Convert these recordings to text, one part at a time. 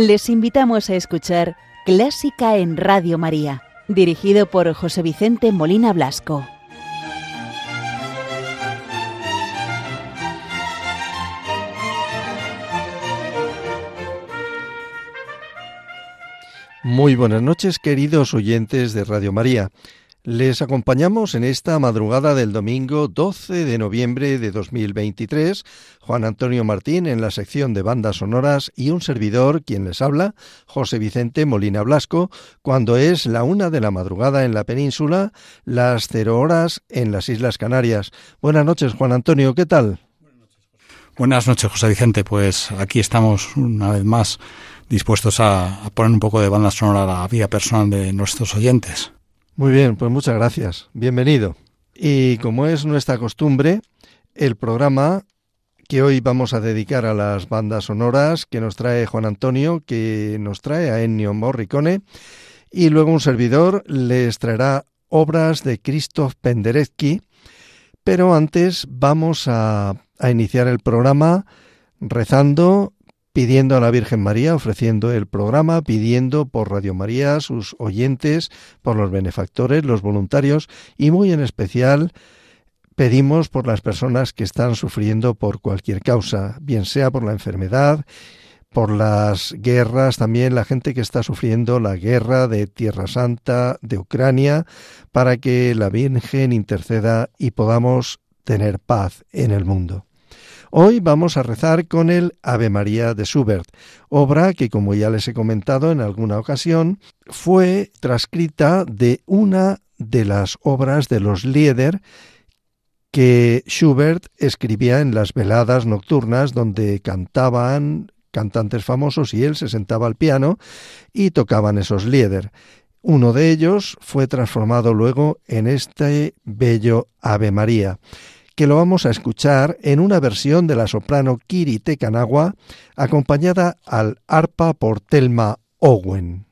Les invitamos a escuchar Clásica en Radio María, dirigido por José Vicente Molina Blasco. Muy buenas noches, queridos oyentes de Radio María. Les acompañamos en esta madrugada del domingo 12 de noviembre de 2023, Juan Antonio Martín en la sección de bandas sonoras y un servidor, quien les habla, José Vicente Molina Blasco, cuando es la una de la madrugada en la península, las cero horas en las Islas Canarias. Buenas noches, Juan Antonio, ¿qué tal? Buenas noches, José Vicente. Pues aquí estamos una vez más dispuestos a, poner un poco de banda sonora a la vida personal de nuestros oyentes. Muy bien, pues muchas gracias. Bienvenido. Y como es nuestra costumbre, el programa que hoy vamos a dedicar a las bandas sonoras que nos trae Juan Antonio, que nos trae a Ennio Morricone, y luego un servidor les traerá obras de Krzysztof Penderecki, pero antes vamos a, a iniciar el programa rezando pidiendo a la Virgen María, ofreciendo el programa, pidiendo por Radio María, sus oyentes, por los benefactores, los voluntarios y muy en especial pedimos por las personas que están sufriendo por cualquier causa, bien sea por la enfermedad, por las guerras, también la gente que está sufriendo la guerra de Tierra Santa, de Ucrania, para que la Virgen interceda y podamos tener paz en el mundo. Hoy vamos a rezar con el Ave María de Schubert, obra que, como ya les he comentado en alguna ocasión, fue transcrita de una de las obras de los Lieder que Schubert escribía en las veladas nocturnas donde cantaban cantantes famosos y él se sentaba al piano y tocaban esos Lieder. Uno de ellos fue transformado luego en este bello Ave María que lo vamos a escuchar en una versión de la soprano Kiri Tekanagua, acompañada al arpa por Telma Owen.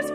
There's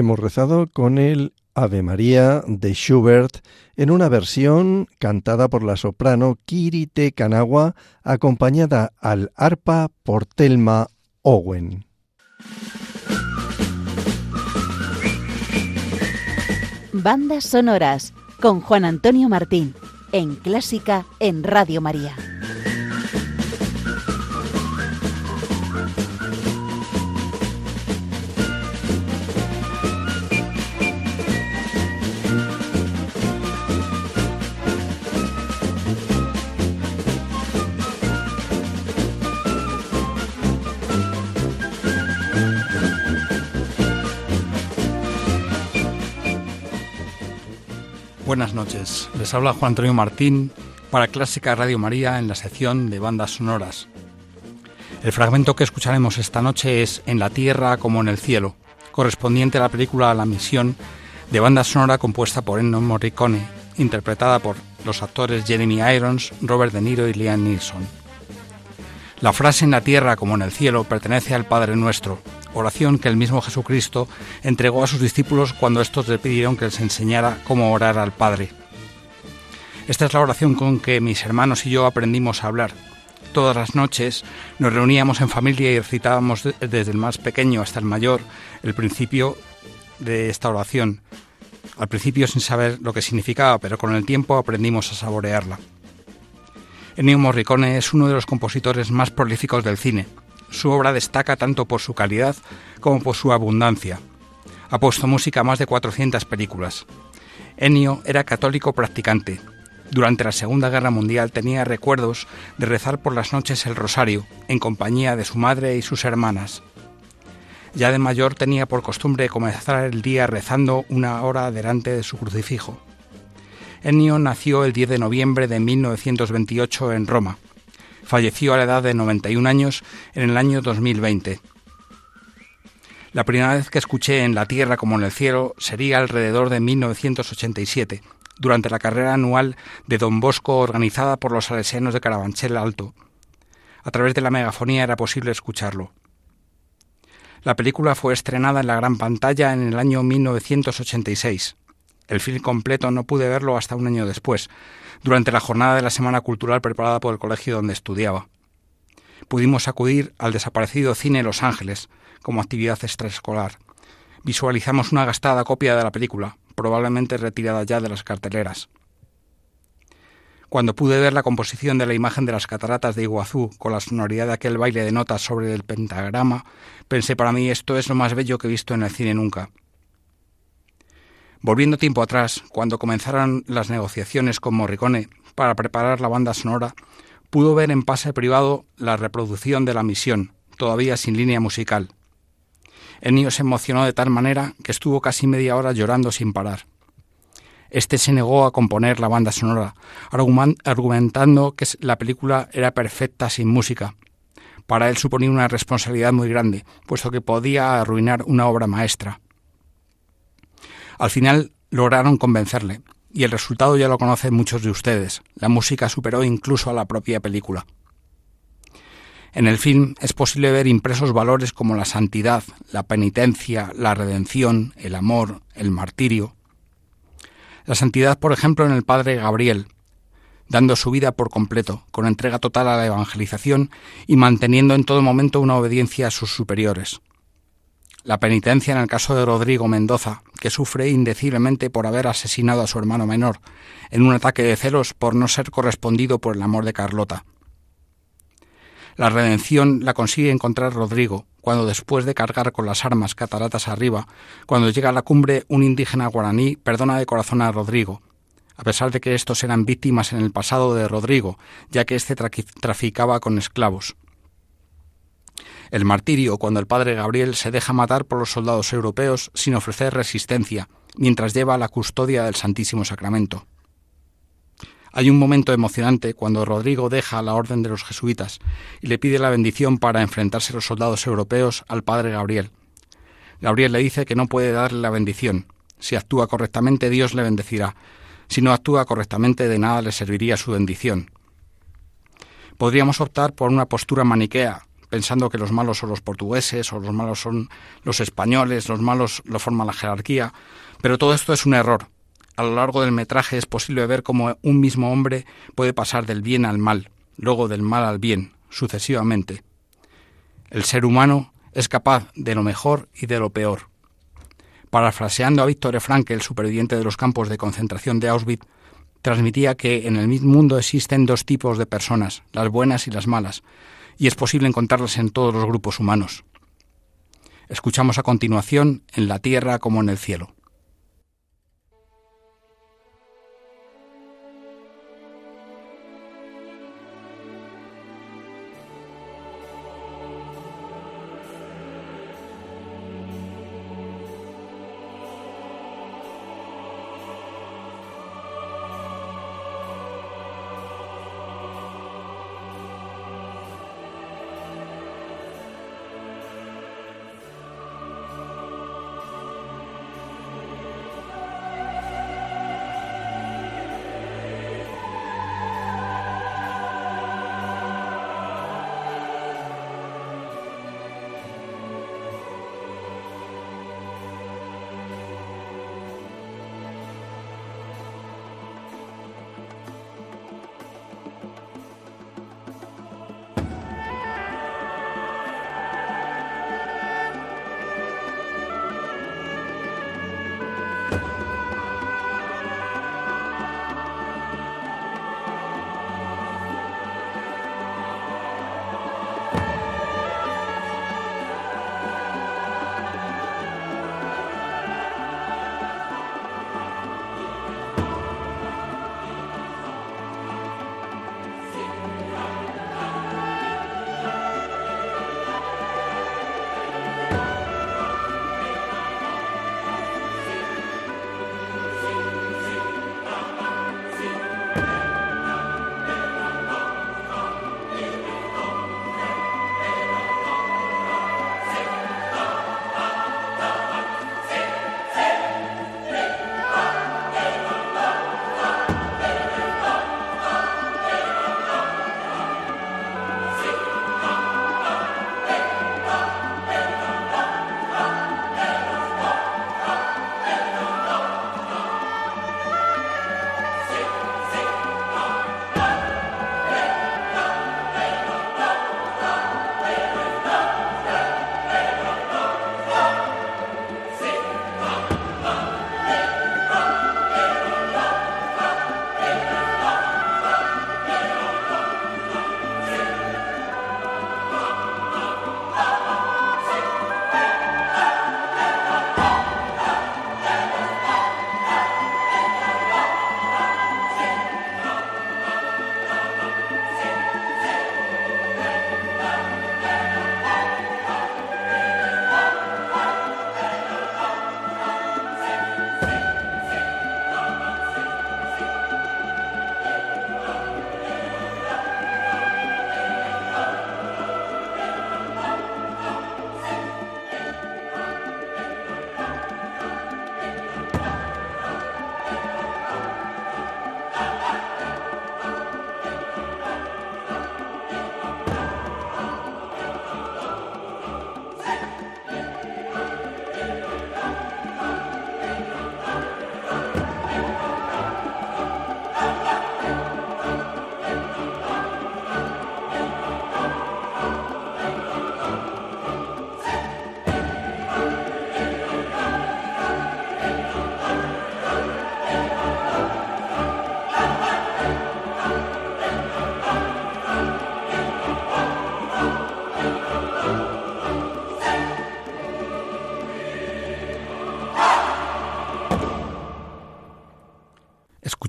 Hemos rezado con el Ave María de Schubert en una versión cantada por la soprano Kirite Kanagua acompañada al arpa por Telma Owen. Bandas sonoras con Juan Antonio Martín en Clásica en Radio María. Les habla Juan Antonio Martín para Clásica Radio María en la sección de bandas sonoras. El fragmento que escucharemos esta noche es En la tierra como en el cielo, correspondiente a la película La misión de banda sonora compuesta por Ennio Morricone, interpretada por los actores Jeremy Irons, Robert De Niro y Liam Neeson. La frase en la tierra como en el cielo pertenece al Padre Nuestro, oración que el mismo Jesucristo entregó a sus discípulos cuando estos le pidieron que les enseñara cómo orar al Padre. Esta es la oración con que mis hermanos y yo aprendimos a hablar. Todas las noches nos reuníamos en familia y recitábamos desde el más pequeño hasta el mayor el principio de esta oración. Al principio sin saber lo que significaba, pero con el tiempo aprendimos a saborearla. Ennio Morricone es uno de los compositores más prolíficos del cine. Su obra destaca tanto por su calidad como por su abundancia. Ha puesto música a más de 400 películas. Ennio era católico practicante. Durante la Segunda Guerra Mundial tenía recuerdos de rezar por las noches el rosario, en compañía de su madre y sus hermanas. Ya de mayor tenía por costumbre comenzar el día rezando una hora delante de su crucifijo. Ennio nació el 10 de noviembre de 1928 en Roma. Falleció a la edad de 91 años en el año 2020. La primera vez que escuché en la tierra como en el cielo sería alrededor de 1987, durante la carrera anual de Don Bosco organizada por los salesianos de Carabanchel Alto. A través de la megafonía era posible escucharlo. La película fue estrenada en la gran pantalla en el año 1986. El film completo no pude verlo hasta un año después, durante la jornada de la Semana Cultural preparada por el colegio donde estudiaba. Pudimos acudir al desaparecido Cine Los Ángeles como actividad extraescolar. Visualizamos una gastada copia de la película, probablemente retirada ya de las carteleras. Cuando pude ver la composición de la imagen de las cataratas de Iguazú con la sonoridad de aquel baile de notas sobre el pentagrama, pensé para mí esto es lo más bello que he visto en el cine nunca. Volviendo tiempo atrás, cuando comenzaron las negociaciones con Morricone para preparar la banda sonora, pudo ver en pase privado la reproducción de la misión, todavía sin línea musical. Ennio se emocionó de tal manera que estuvo casi media hora llorando sin parar. Este se negó a componer la banda sonora, argumentando que la película era perfecta sin música. Para él suponía una responsabilidad muy grande, puesto que podía arruinar una obra maestra. Al final lograron convencerle, y el resultado ya lo conocen muchos de ustedes. La música superó incluso a la propia película. En el film es posible ver impresos valores como la santidad, la penitencia, la redención, el amor, el martirio. La santidad, por ejemplo, en el padre Gabriel, dando su vida por completo, con entrega total a la evangelización y manteniendo en todo momento una obediencia a sus superiores. La penitencia en el caso de Rodrigo Mendoza, que sufre indeciblemente por haber asesinado a su hermano menor, en un ataque de celos por no ser correspondido por el amor de Carlota. La redención la consigue encontrar Rodrigo, cuando después de cargar con las armas cataratas arriba, cuando llega a la cumbre un indígena guaraní perdona de corazón a Rodrigo, a pesar de que estos eran víctimas en el pasado de Rodrigo, ya que éste traficaba con esclavos el martirio cuando el padre Gabriel se deja matar por los soldados europeos sin ofrecer resistencia, mientras lleva la custodia del Santísimo Sacramento. Hay un momento emocionante cuando Rodrigo deja la orden de los jesuitas y le pide la bendición para enfrentarse a los soldados europeos al padre Gabriel. Gabriel le dice que no puede darle la bendición. Si actúa correctamente, Dios le bendecirá. Si no actúa correctamente, de nada le serviría su bendición. Podríamos optar por una postura maniquea, pensando que los malos son los portugueses o los malos son los españoles, los malos lo forma la jerarquía, pero todo esto es un error. A lo largo del metraje es posible ver cómo un mismo hombre puede pasar del bien al mal, luego del mal al bien, sucesivamente. El ser humano es capaz de lo mejor y de lo peor. Parafraseando a Víctor Frankel, superviviente de los campos de concentración de Auschwitz, transmitía que en el mismo mundo existen dos tipos de personas, las buenas y las malas, y es posible encontrarlas en todos los grupos humanos. Escuchamos a continuación en la tierra como en el cielo.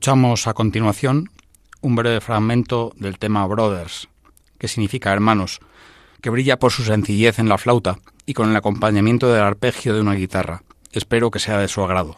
Escuchamos a continuación un breve fragmento del tema Brothers, que significa hermanos, que brilla por su sencillez en la flauta y con el acompañamiento del arpegio de una guitarra. Espero que sea de su agrado.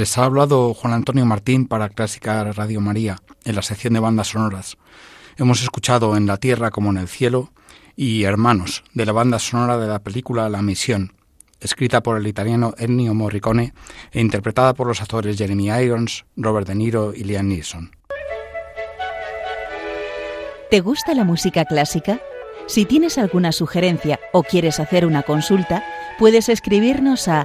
Les ha hablado Juan Antonio Martín para Clásica Radio María, en la sección de bandas sonoras. Hemos escuchado En la Tierra como en el Cielo y Hermanos, de la banda sonora de la película La Misión, escrita por el italiano Ennio Morricone e interpretada por los actores Jeremy Irons, Robert De Niro y Liam Neeson. ¿Te gusta la música clásica? Si tienes alguna sugerencia o quieres hacer una consulta, puedes escribirnos a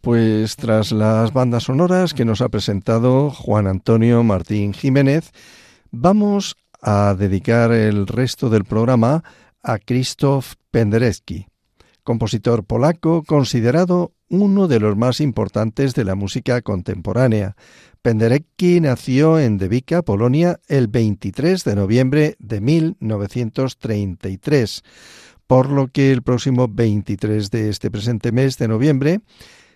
Pues tras las bandas sonoras que nos ha presentado Juan Antonio Martín Jiménez, vamos a dedicar el resto del programa a Krzysztof Penderecki, compositor polaco considerado uno de los más importantes de la música contemporánea. Penderecki nació en Devica, Polonia, el 23 de noviembre de 1933, por lo que el próximo 23 de este presente mes de noviembre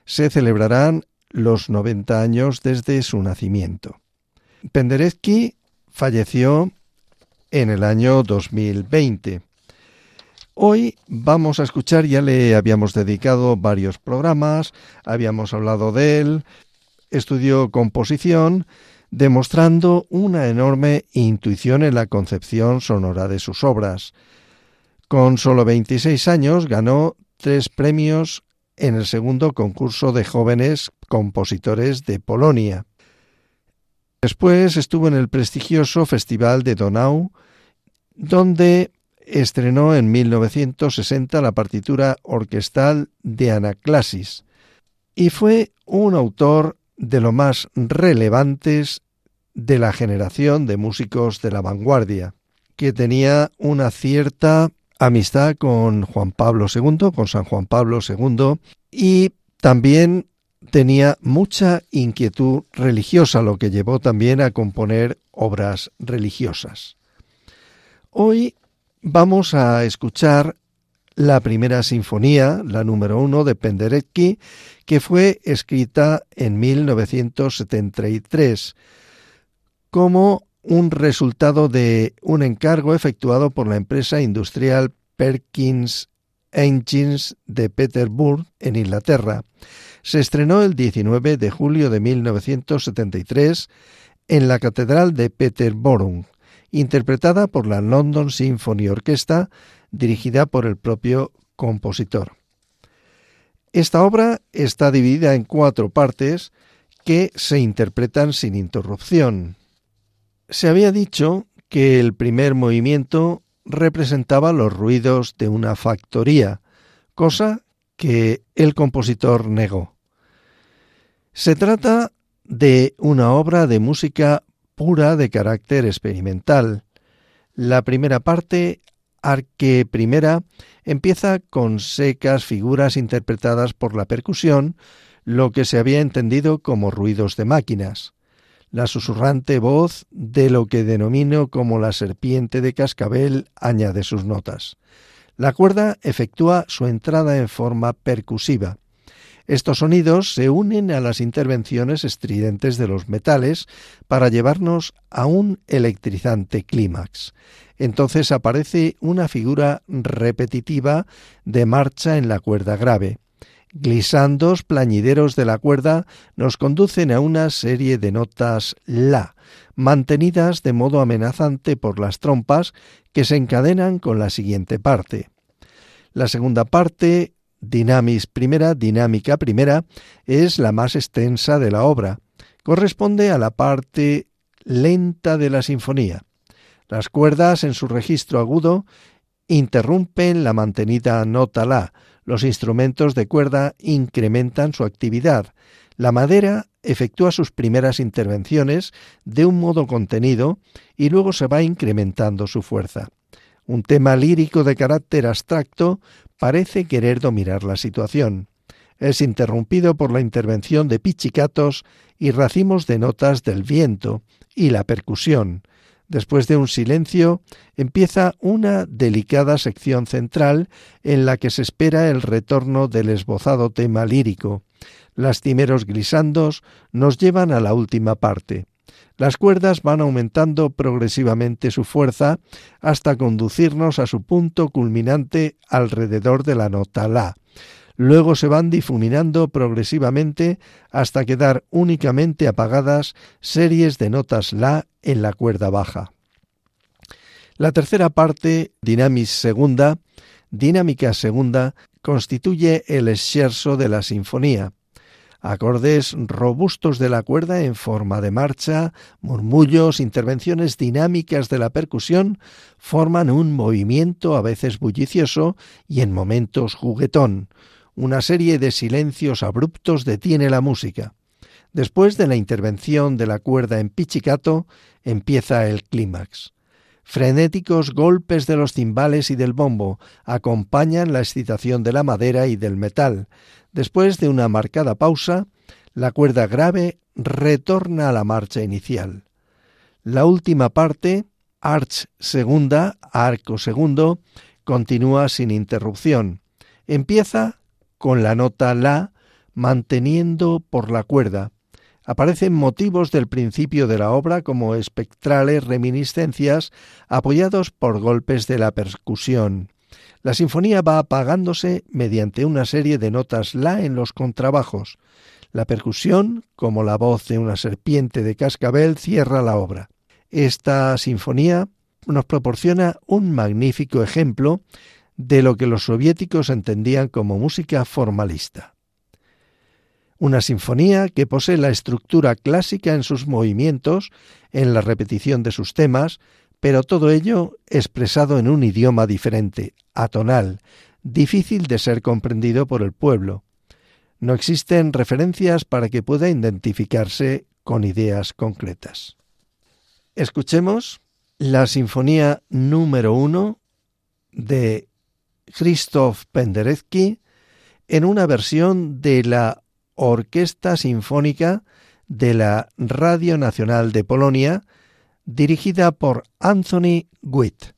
se celebrarán los 90 años desde su nacimiento. Penderecki falleció en el año 2020. Hoy vamos a escuchar, ya le habíamos dedicado varios programas, habíamos hablado de él, estudió composición, demostrando una enorme intuición en la concepción sonora de sus obras. Con solo 26 años ganó tres premios en el segundo concurso de jóvenes compositores de Polonia. Después estuvo en el prestigioso Festival de Donau, donde estrenó en 1960 la partitura orquestal de Anaclasis y fue un autor de lo más relevantes de la generación de músicos de la vanguardia, que tenía una cierta amistad con Juan Pablo II, con San Juan Pablo II, y también tenía mucha inquietud religiosa, lo que llevó también a componer obras religiosas. Hoy vamos a escuchar la primera sinfonía, la número uno de Penderecki, que fue escrita en 1973 como un resultado de un encargo efectuado por la empresa industrial Perkins Engines de Peterborough, en Inglaterra. Se estrenó el 19 de julio de 1973 en la Catedral de Peterborough, interpretada por la London Symphony Orchestra, dirigida por el propio compositor. Esta obra está dividida en cuatro partes que se interpretan sin interrupción. Se había dicho que el primer movimiento representaba los ruidos de una factoría, cosa que el compositor negó. Se trata de una obra de música pura de carácter experimental. La primera parte, arque primera, empieza con secas figuras interpretadas por la percusión, lo que se había entendido como ruidos de máquinas la susurrante voz de lo que denomino como la serpiente de cascabel añade sus notas. La cuerda efectúa su entrada en forma percusiva. Estos sonidos se unen a las intervenciones estridentes de los metales para llevarnos a un electrizante clímax. Entonces aparece una figura repetitiva de marcha en la cuerda grave. Glisandos plañideros de la cuerda nos conducen a una serie de notas La, mantenidas de modo amenazante por las trompas que se encadenan con la siguiente parte. La segunda parte, dinamis primera, dinámica primera, es la más extensa de la obra. Corresponde a la parte lenta de la sinfonía. Las cuerdas en su registro agudo interrumpen la mantenida nota La, los instrumentos de cuerda incrementan su actividad. La madera efectúa sus primeras intervenciones de un modo contenido y luego se va incrementando su fuerza. Un tema lírico de carácter abstracto parece querer dominar la situación. Es interrumpido por la intervención de pichicatos y racimos de notas del viento y la percusión, Después de un silencio, empieza una delicada sección central en la que se espera el retorno del esbozado tema lírico. Lastimeros glisandos nos llevan a la última parte. Las cuerdas van aumentando progresivamente su fuerza hasta conducirnos a su punto culminante alrededor de la nota La. Luego se van difuminando progresivamente hasta quedar únicamente apagadas series de notas La en la cuerda baja. La tercera parte, Dinamis segunda, dinámica segunda, constituye el escherzo de la sinfonía acordes robustos de la cuerda en forma de marcha, murmullos, intervenciones dinámicas de la percusión, forman un movimiento a veces bullicioso y en momentos juguetón. Una serie de silencios abruptos detiene la música. Después de la intervención de la cuerda en pichicato, empieza el clímax. Frenéticos golpes de los timbales y del bombo acompañan la excitación de la madera y del metal. Después de una marcada pausa, la cuerda grave retorna a la marcha inicial. La última parte, arch segunda, arco segundo, continúa sin interrupción. Empieza con la nota la manteniendo por la cuerda. Aparecen motivos del principio de la obra como espectrales reminiscencias apoyados por golpes de la percusión. La sinfonía va apagándose mediante una serie de notas la en los contrabajos. La percusión, como la voz de una serpiente de cascabel, cierra la obra. Esta sinfonía nos proporciona un magnífico ejemplo de lo que los soviéticos entendían como música formalista. Una sinfonía que posee la estructura clásica en sus movimientos, en la repetición de sus temas, pero todo ello expresado en un idioma diferente, atonal, difícil de ser comprendido por el pueblo. No existen referencias para que pueda identificarse con ideas concretas. Escuchemos la Sinfonía número uno de Krzysztof Penderecki en una versión de la Orquesta Sinfónica de la Radio Nacional de Polonia, dirigida por Anthony Witt.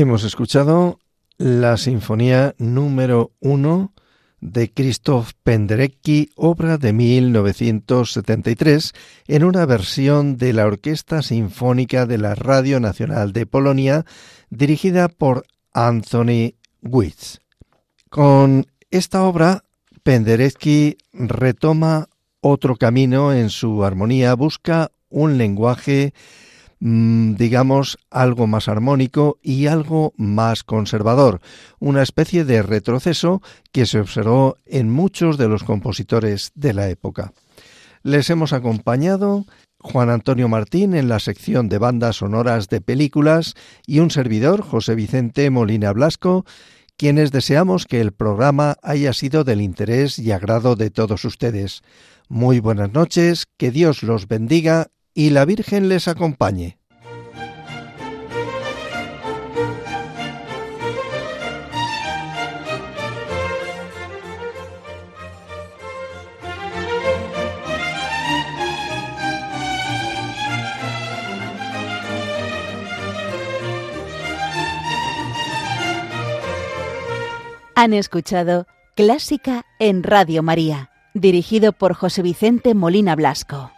Hemos escuchado la Sinfonía número 1 de Krzysztof Penderecki, obra de 1973, en una versión de la Orquesta Sinfónica de la Radio Nacional de Polonia, dirigida por Anthony Witz. Con esta obra, Penderecki retoma otro camino en su armonía, busca un lenguaje digamos, algo más armónico y algo más conservador, una especie de retroceso que se observó en muchos de los compositores de la época. Les hemos acompañado Juan Antonio Martín en la sección de bandas sonoras de películas y un servidor, José Vicente Molina Blasco, quienes deseamos que el programa haya sido del interés y agrado de todos ustedes. Muy buenas noches, que Dios los bendiga y la Virgen les acompañe. Han escuchado Clásica en Radio María, dirigido por José Vicente Molina Blasco.